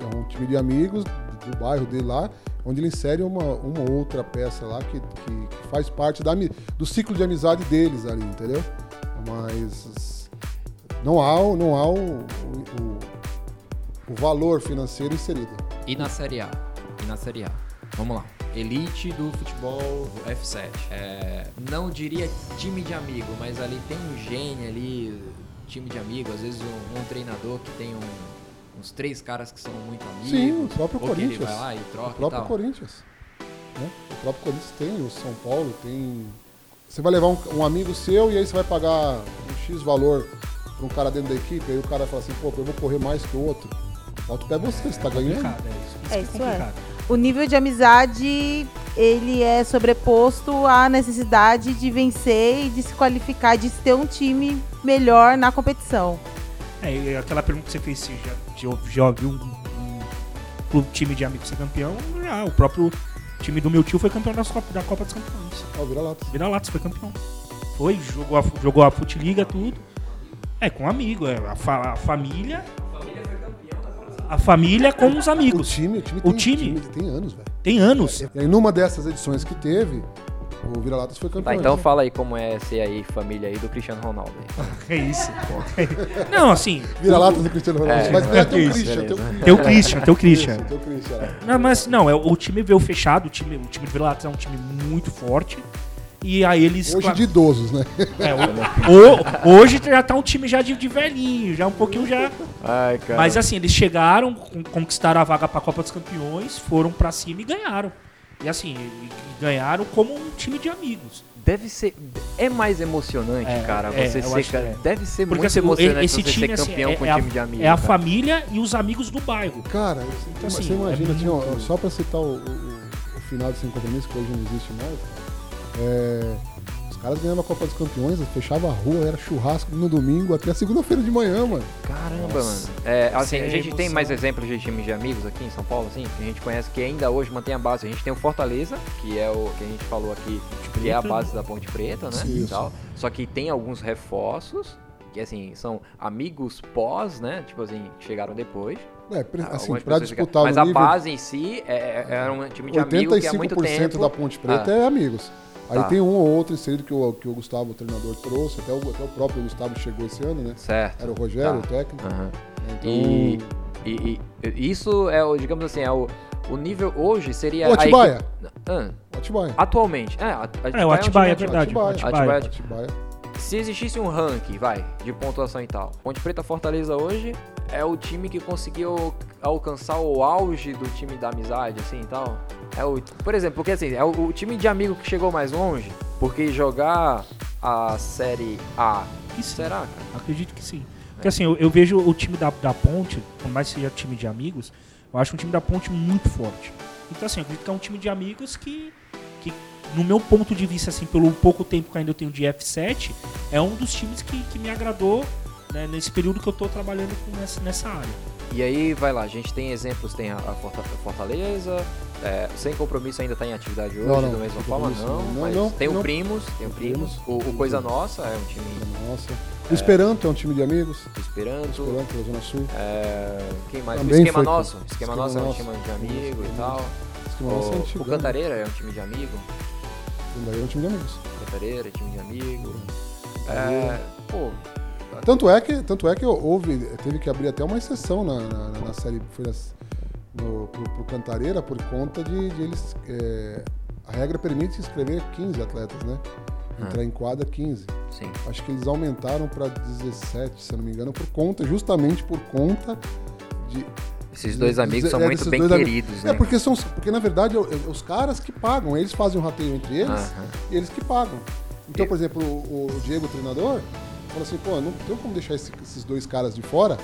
é um time de amigos do bairro dele lá, onde ele insere uma, uma outra peça lá que, que, que faz parte da, do ciclo de amizade deles ali, entendeu? Mas não há, o- não há o, o, o- valor financeiro inserido. E na Série A? E na Série A? Vamos lá. Elite do futebol F7. É, não diria time de amigo, mas ali tem um gênio ali, time de amigo. Às vezes um, um treinador que tem um- uns três caras que são muito amigos. Sim, o próprio ou que ele Corinthians. vai lá e troca O e próprio tal. Corinthians. né? O próprio Corinthians tem, o São Paulo tem. Você vai levar um, um amigo seu e aí você vai pagar um X valor para um cara dentro da equipe, aí o cara fala assim, pô, eu vou correr mais que o outro. Falta o pé você, você tá ganhando. complicado, é isso, isso É, que isso é complicado. O nível de amizade, ele é sobreposto à necessidade de vencer e de se qualificar, de ter um time melhor na competição. É, e aquela pergunta que você fez, se já, já, já viu um, um- time de amigos ser campeão, ah, o próprio time do meu tio foi campeão da Copa, da Copa dos Campeões. Ó, vira-lata. Vira-Latas foi campeão. Foi, jogou a, jogou a Futiliga, tudo. É, com amigo, é, a, fa- a família. A família com os O amigos. time, o time O tem, time? tem anos, velho. Tem anos. E aí, numa dessas edições que teve, o Vira-Latas foi campeão. Tá, então né? fala aí como é ser aí família aí do Cristiano Ronaldo. aí. É isso. Não, assim. Vira-Latas do Cristiano Ronaldo. É, Mas não é teu isso, Christian, teu beleza. Tem o Christian, tem o Christian. Isso, teu Christian. é. Não, mas não, é, o time veio fechado, o time, o time do Vila-Latas é um time muito forte. E aí eles. Hoje de idosos, né? É, o- o- hoje já tá um time já de, de velhinho, já um pouquinho já. Ai, cara. Mas assim, eles chegaram, con- conquistaram a vaga pra Copa dos Campeões, foram pra cima e ganharam. E assim, e- e ganharam como um time de amigos. Deve ser. É mais emocionante, É, cara. é, Você eu ser. cara, é. Deve ser Porque muito assim, emocionante esse você time ser assim, campeão é, com é um a, time de amigos. é a cara. família e os amigos do bairro. Cara, Então, você assim, imagina, é tinha, ó, só pra citar o, o- o final do Sem Compromisso, que hoje não existe mais, é, os caras ganhavam a Copa dos Campeões, fechava a rua, era churrasco no domingo até a segunda-feira de manhã, mano. Caramba, Nossa. mano. É, assim, Sem a gente tem emoção. mais exemplos de times de amigos aqui em São Paulo, assim, que a gente conhece que ainda hoje mantém a base. A gente tem o Fortaleza, que é o que a gente falou aqui, que é a Preta, base da Ponte Preta, né? Isso. E tal. Só que tem alguns reforços, que assim, são amigos pós, né? Tipo assim, que chegaram depois. É, assim, pra disputar Mas no a nível base em si é, é- era um time de amigo que há muito 85% tempo. da Ponte Preta Ah. é amigos. Aí Tá. tem um ou outro inserido que o, que o Gustavo, o treinador, trouxe, até o, até o próprio Gustavo chegou esse ano, né? Certo. Era o Rogério, Tá. o técnico. Aham. Então, E, e- e- isso é o, digamos assim, é o, o nível hoje seria. o a Atibaia. equipe- Ah, Atibaia. atualmente. É, a- É, o Atibaia é time verdade. Atibaia. o Atibaia. Atibaia. Atibaia. Se existisse um ranking, vai, de pontuação e tal, Ponte Preta Fortaleza hoje é o time que conseguiu alcançar o auge do time da amizade, assim e tal. É o, por exemplo, porque assim, é o, o time de amigo que chegou mais longe, porque jogar a Série A, Que será, cara? Acredito que sim. Porque assim, eu, eu vejo o time da, da Ponte, por mais que seja time de amigos, eu acho um time da Ponte muito forte. Então assim, eu acredito que é um time de amigos que no meu ponto de vista, assim, pelo pouco tempo que ainda eu tenho de F7, é um dos times que, que me agradou né, nesse período que eu tô trabalhando com nessa, nessa área. E aí, vai lá, a gente tem exemplos, tem a, a Forta- Fortaleza, é, Sem Compromisso ainda está em atividade hoje, Não, não, da mesma forma, não, não. mas Não, tem o. Primos, tem o Primos, o, o Coisa Nossa é um time Nossa. O Esperanto é um time de amigos. Esperanto, Esperanto, da Zona Sul. É, quem mais? Também o Esquema Nosso. Esquema, Esquema Nosso é um time de amigo Isso, e tal. Esquema Nosso é O, o Cantareira é um time de amigo. Daí é um time de amigos. Cantareira é time de amigo. Aí- É, pô, Tanto é que, tanto é que houve, teve que abrir até uma exceção na, na, na série foi nas- no, pro, pro Cantareira por conta de, de eles. é, a regra permite inscrever 15 atletas, né? Entrar em quadra 15. sim. Acho que eles aumentaram para 17, se eu não me engano, por conta, justamente por conta de. Esses dois de- amigos são é, muito desses bem dois amigos. queridos, É, né? porque, são, porque na verdade é, é os caras que pagam, eles fazem um rateio entre eles Aham. e eles que pagam. Então, por exemplo, o, o Diego, o treinador, falou assim, pô, não tem como deixar esse- esses dois caras de fora,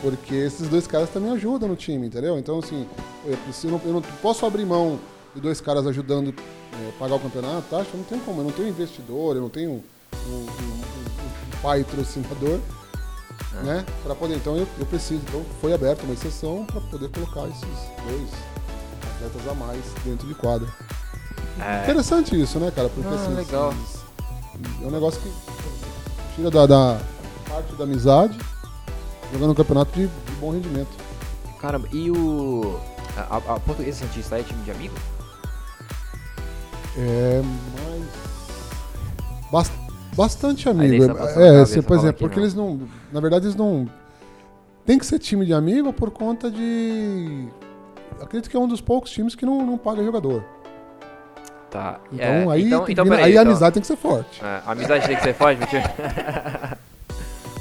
porque esses dois caras também ajudam no time, entendeu? Então, assim, eu, preciso, eu não posso abrir mão de dois caras ajudando é, pagar o campeonato, tá? Acho que não tem como, eu não tenho investidor, eu não tenho um, um, um- um patrocinador, né? Pra poder, então eu, eu preciso. Então foi aberta uma exceção para poder colocar esses dois atletas a mais dentro de quadra. É, Interessante isso, né, cara? Porque Ah, assim, legal. esses- é um negócio que tira da, da parte da amizade, jogando um campeonato de, de bom rendimento. caramba, e o. A, a, Portuguesa Santista é time de amigo? É mais. bas- bastante amigo. É, assim, por exemplo, porque não. eles não. Na verdade, eles não. Tem que ser time de amigo por conta de. Acredito que é um dos poucos times que não, não paga jogador. Tá. Então é, aí, então, então, peraí, aí a então- amizade tem que ser forte. É, a amizade tem que ser forte, mentira.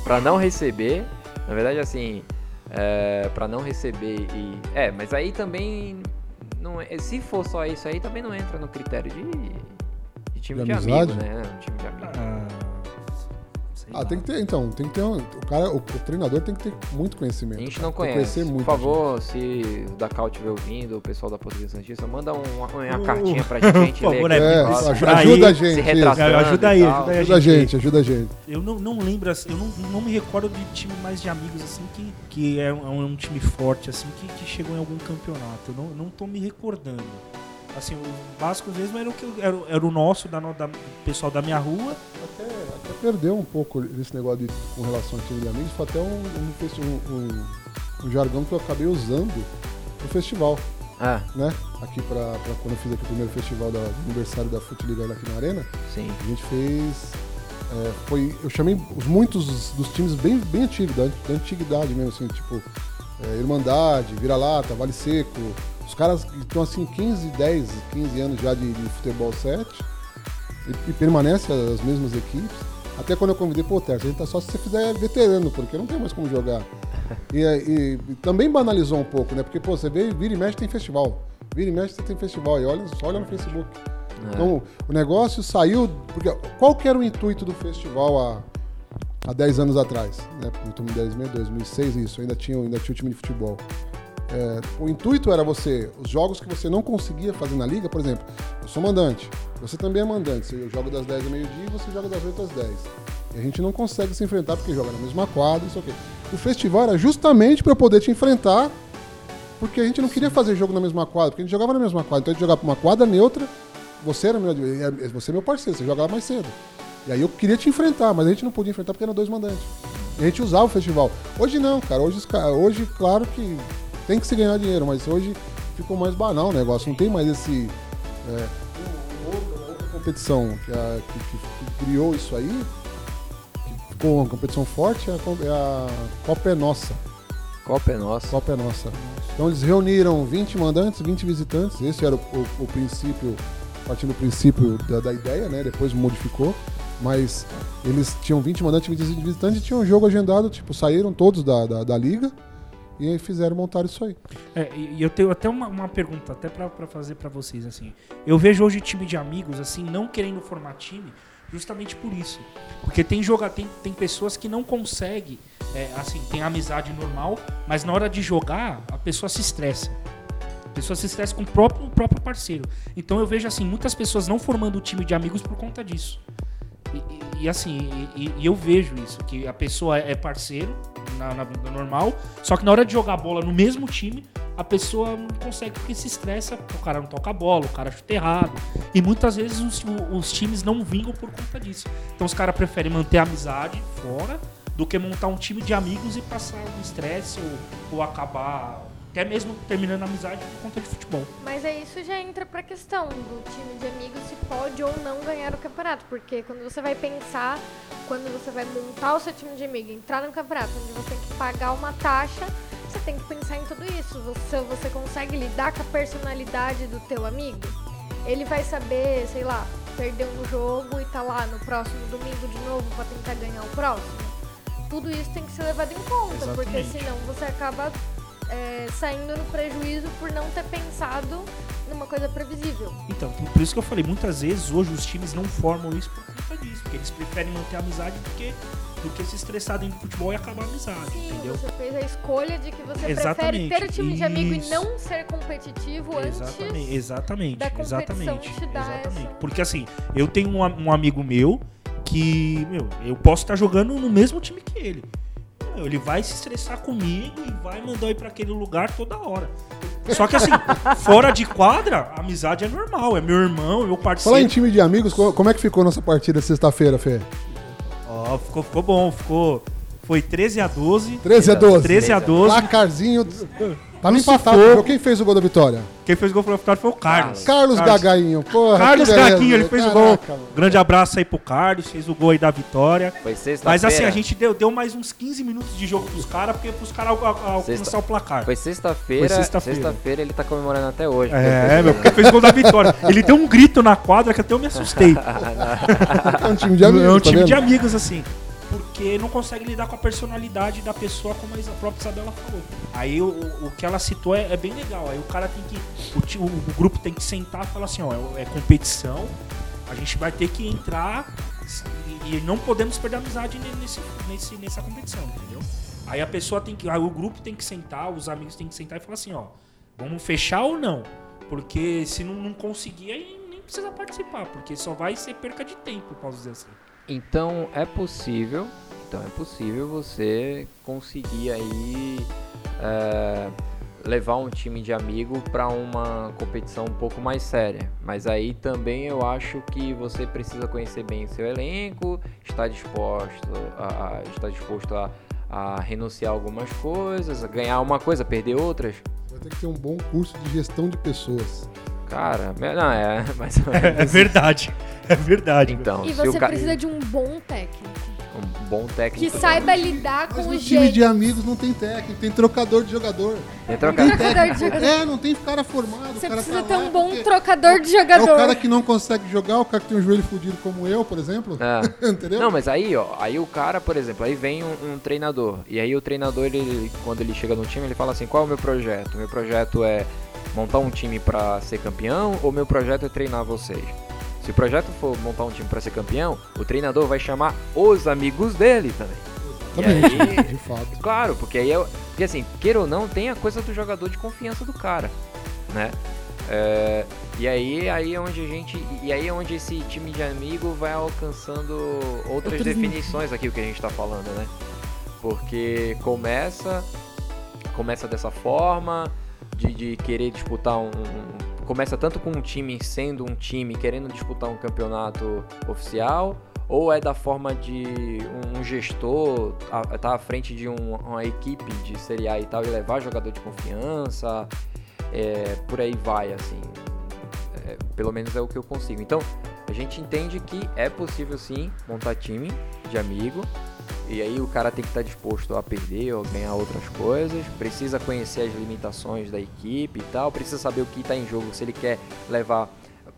pra não receber, na verdade, assim, é, pra não receber e. É, mas aí também. Não é, se for só isso aí, também não entra no critério de, de time De de, amizade? amigo, né? Um time de amigo. Ah, tem que ter, então, tem que ter um, o cara, o, o treinador tem que ter muito A conhecimento. gente cara. não que conhece. muito, Por favor, se o Dakau estiver ouvindo, o pessoal da Portuguesa Santista, manda um- uma, uma Uh, cartinha pra gente, a gente por favor, né, É, ajuda, ajuda a gente. Ajuda aí, ajuda aí. Ajuda a gente, ajuda a gente. Eu não, não lembro, assim, eu não, não me recordo de time mais de amigos assim que, que é, um, é um time forte assim que, que chegou em algum campeonato. Eu não, não tô me recordando. Assim, o Vasco mesmo era o, que, era, o- era o nosso, da, da- pessoal da minha rua. Até, até perdeu um pouco esse negócio de, com relação ao time de amigos. Foi até um, um, um- um- um jargão que eu acabei usando no festival, Ah, né? Aqui pra, pra quando eu fiz aqui o primeiro festival da, do aniversário da Futiliga aqui na Arena. sim. A gente fez. é, foi, eu chamei os, muitos dos, dos times bem, bem antigos, da, da antiguidade mesmo, assim, tipo é, Irmandade, Vira-Lata, Vale Seco. Os caras que estão assim 15, 10, 15 anos já de, de futebol 7 e, e permanecem as mesmas equipes. Até quando eu convidei, pô, Terça, a gente tá só se você fizer veterano, porque não tem mais como jogar. E, e- e também banalizou um pouco, né? Porque, pô, você vê, vira e mexe tem festival. Vira e mexe tem festival. E olha, só olha no Facebook. Então, o negócio saiu. Porque qual que era o intuito do festival há, há 10 anos atrás? Né? 2010, 2006, isso. Ainda tinha, ainda tinha o time de futebol. É, o intuito era você, os jogos que você não conseguia fazer na liga, por exemplo, eu sou mandante, você também é mandante, eu jogo das 10 ao meio-dia e você joga das 8 às 10. E a gente não consegue se enfrentar porque joga na mesma quadra, isso aqui. O festival era justamente para eu poder te enfrentar, porque a gente não queria fazer jogo na mesma quadra, porque a gente jogava na mesma quadra. Então a gente jogava pra uma quadra neutra, você era meu, adver- você é meu parceiro, você jogava mais cedo. E aí eu queria te enfrentar, mas a gente não podia enfrentar porque eram dois mandantes. E a gente usava o festival. Hoje não, cara. Hoje, hoje claro que tem que se ganhar dinheiro, mas hoje ficou mais banal o negócio. Não tem mais esse. É, outra, outra competição que, a- que- que- que criou isso aí, que ficou uma competição forte, é a, é a Copa é Nossa. Copa é nossa. Copa é Nossa. Então eles reuniram 20 mandantes, 20 visitantes. Esse era o, o- o princípio, partindo do princípio da, da ideia, né? Depois modificou. Mas eles tinham 20 mandantes e 20 visitantes e tinham um jogo agendado, tipo, saíram todos da, da, da liga e aí fizeram montar isso aí. É, e eu tenho até uma, uma pergunta até pra fazer pra vocês assim. Eu vejo hoje time de amigos assim não querendo formar time justamente por isso, porque tem joga tem, tem pessoas que não conseguem é, assim tem amizade normal, mas na hora de jogar a pessoa se estressa. A pessoa se estressa com o próprio, o próprio parceiro. Então eu vejo assim muitas pessoas não formando time de amigos por conta disso. E, assim, e, e eu vejo isso, que a pessoa é parceiro na, na vida normal, só que na hora de jogar bola no mesmo time, a pessoa não consegue porque se estressa, o cara não toca a bola, o cara chuta errado. E muitas vezes os, os times não vingam por conta disso. Então os caras preferem manter a amizade fora do que montar um time de amigos e passar um estresse ou, ou acabar até mesmo terminando a amizade por conta de futebol. Mas aí isso já entra pra questão do time de amigos se pode ou não ganhar o campeonato. Porque quando você vai pensar, quando você vai montar o seu time de amigo, entrar no campeonato, onde você tem que pagar uma taxa, você tem que pensar em tudo isso. Você, você consegue lidar com a personalidade do teu amigo? Ele vai saber, sei lá, perder um jogo e tá lá no próximo domingo de novo pra tentar ganhar o próximo? Tudo isso tem que ser levado em conta, porque Exatamente. senão você acaba é, saindo no prejuízo por não ter pensado numa coisa previsível. Então, por isso que eu falei, muitas vezes hoje os times não formam isso por conta disso, porque eles preferem manter a amizade do que, do que se estressar dentro do futebol e acabar a amizade, Sim, entendeu? você fez a escolha de que você Exatamente, prefere ter o time de amigo isso. e não ser competitivo Exatamente, antes. exatamente, da competição exatamente, exatamente. essa- Porque assim, eu tenho um, um amigo meu que, meu, eu posso estar jogando no mesmo time que ele. Meu, ele vai se estressar comigo e vai mandar eu ir pra aquele lugar toda hora. Só que assim, fora de quadra, a amizade é normal, é meu irmão, meu Falar em parceiro. time de amigos, co- como é que ficou nossa partida sexta-feira, Fê? Ó, ficou, ficou bom, ficou. Foi 13 a 12. 13 a 12. 13 a 12. Placarzinho. Tava No empatado. sufoco. Quem fez o gol da vitória? Quem fez o gol pro vitória foi o Carlos. Carlos, Gagainho. Porra, Carlos. Gaguinho, ele fez o gol. Mano. Grande abraço aí pro Carlos, fez o gol aí da vitória. Foi sexta-feira. Mas assim, a gente deu, deu mais uns 15 minutos de jogo pros caras, porque pros caras al- al- alcançar Sexta- o placar. Foi sexta-feira. Foi sexta-feira. Sexta-feira ele tá comemorando até hoje. É, meu, porque fez o gol da vitória. Ele deu um grito na quadra que até eu me assustei. É um time de amigos. é um tá time vendo? de amigos, assim. Porque não consegue lidar com a personalidade da pessoa, como a própria Isabela falou. Aí o, o- que ela citou é, é bem legal. Aí o cara tem que. O, o- grupo tem que sentar e falar assim: ó, é, é competição. A gente vai ter que entrar E, e não podemos perder amizade nesse, nesse, nessa competição, entendeu? Aí a pessoa tem que. Aí o grupo tem que sentar, os amigos têm que sentar e falar assim, ó, vamos fechar ou não? Porque se não, não conseguir, aí nem precisa participar, porque só vai ser perca de tempo, posso dizer assim. Então é possível, então é possível você conseguir aí é, levar um time de amigo para uma competição um pouco mais séria. Mas aí também eu acho que você precisa conhecer bem seu elenco, estar disposto a, a estar disposto a, a renunciar a algumas coisas, a ganhar uma coisa, perder outras. Vai ter que ter um bom curso de gestão de pessoas. Cara, não, é, mas É verdade. É verdade. então, E você ca- precisa de um bom técnico. Um bom Que técnico saiba lidar com os time de amigos não tem técnico, tem trocador de jogador. tem Não troca- tem Trocador de jogador. É, não tem cara formado. Você o cara precisa tá ter um bom trocador de É jogador. o cara que não consegue jogar, o cara que tem um joelho fudido como eu, por exemplo. É. Entendeu? Não, mas aí, ó, aí o cara, por exemplo, aí vem um, um treinador. E aí o treinador, ele, quando ele chega no time, ele fala assim, qual é o meu projeto? Meu projeto é montar um time pra ser campeão ou meu projeto é treinar vocês? Se o projeto for montar um time pra ser campeão, o treinador vai chamar os amigos dele também. Exatamente, aí- de fato. Claro, porque aí é. Porque assim, queira ou não, tem a coisa do jogador de confiança do cara, né? É, e aí, aí é onde a gente. E aí é onde esse time de amigo vai alcançando outras Outros definições aqui, o que a gente tá falando, né? Porque começa. Começa dessa forma, de, de querer disputar um, um- Começa tanto com um time sendo um time querendo disputar um campeonato oficial, ou é da forma de um, gestor a- tá à frente de um- uma equipe de Série A e tal e levar jogador de confiança, é, por aí vai, assim. É, pelo menos é o que eu consigo. Então, a gente entende que é possível sim montar time de amigo. E aí o cara tem que estar disposto a perder ou ganhar outras coisas, precisa conhecer as limitações da equipe e tal, precisa saber o que está em jogo, se ele quer levar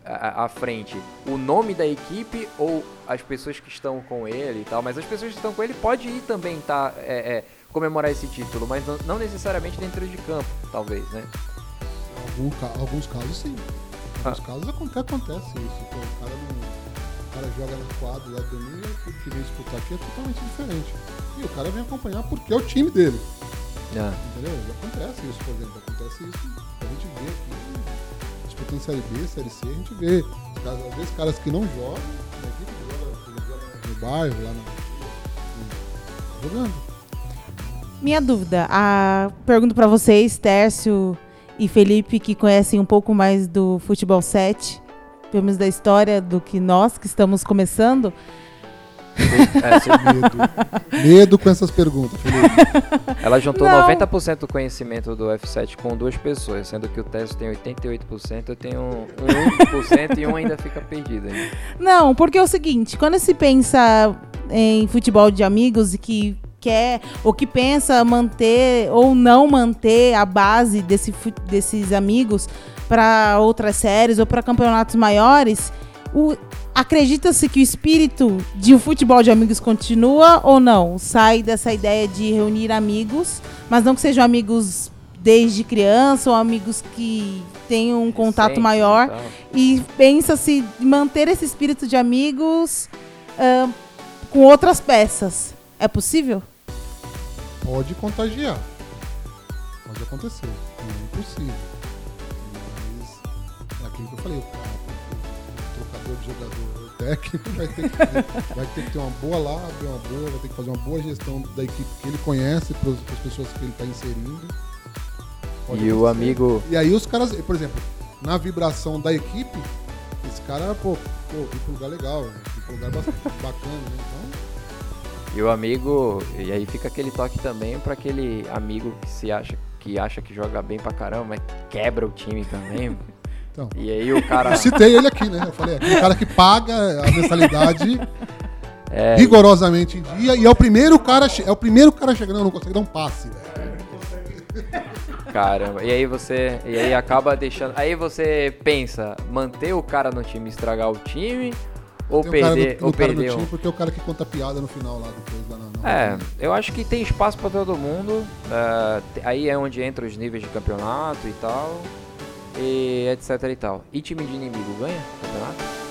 à frente o nome da equipe ou as pessoas que estão com ele e tal, mas as pessoas que estão com ele pode ir também tá, é, é, comemorar esse título, mas não, necessariamente dentro de campo, talvez, né? Alguns casos sim. Alguns casos acon- acontece isso. O, cara não- cara joga no quadro lá do domingo e aquilo que vem disputar aqui é totalmente diferente. E o cara vem acompanhar porque é o time dele. É. Entendeu? Acontece isso, por exemplo. Acontece isso. A gente vê aqui, disputando Série B, Série C, a gente vê. Às vezes caras que não jogam, na equipe joga, no bairro, lá na, jogando. Minha dúvida, a pergunto pra vocês, Tércio e Felipe, que conhecem um pouco mais do futebol 7, pelo menos da história do que nós que estamos começando. É, Medo. Medo com essas perguntas, Felipe. ela juntou Não. 90% do conhecimento do F7 com duas pessoas, sendo que o Tess tem 88%, eu tenho um 1% e um ainda fica perdido. Ainda. Não, porque é o seguinte, quando se pensa em futebol de amigos e que quer ou que pensa manter ou não manter a base desse, desses amigos para outras séries ou para campeonatos maiores, o- acredita-se que o espírito de um futebol de amigos continua ou não? Sai dessa ideia de reunir amigos, mas não que sejam amigos desde criança ou amigos que tenham um contato maior tal. e pensa-se em manter esse espírito de amigos ah, com outras peças. É possível? Pode contagiar. Pode acontecer. Não é impossível. Que eu falei, o, cara, o trocador de jogador o técnico vai ter, que ter, vai ter que ter uma boa lábia, uma boa, vai ter que fazer uma boa gestão da equipe que ele conhece, para as pessoas que ele está inserindo. Pode E o amigo. E aí os caras, por exemplo, na vibração da equipe, esse cara, pô, pô, ir pro lugar legal, ir pro lugar bastante bacana, né? Então, E o amigo, e aí fica aquele toque também pra aquele amigo que se acha que acha que joga bem pra caramba, mas quebra o time também. Então. E aí o cara eu citei ele aqui, né? Eu falei, aquele cara que paga a mensalidade é, rigorosamente em dia e é o primeiro cara, é o primeiro cara chegando, não consegue dar um passe, velho. caramba. E aí você, e aí acaba deixando, aí você pensa, manter o cara no time, estragar o time ou Tem perder, no, ou no cara no perder time porque é o cara que conta piada no final lá depois lá na, na É, eu acho que tem espaço pra todo mundo. é, aí é onde entra os níveis de campeonato e tal. E etc e tal. E time de inimigo ganha campeonato?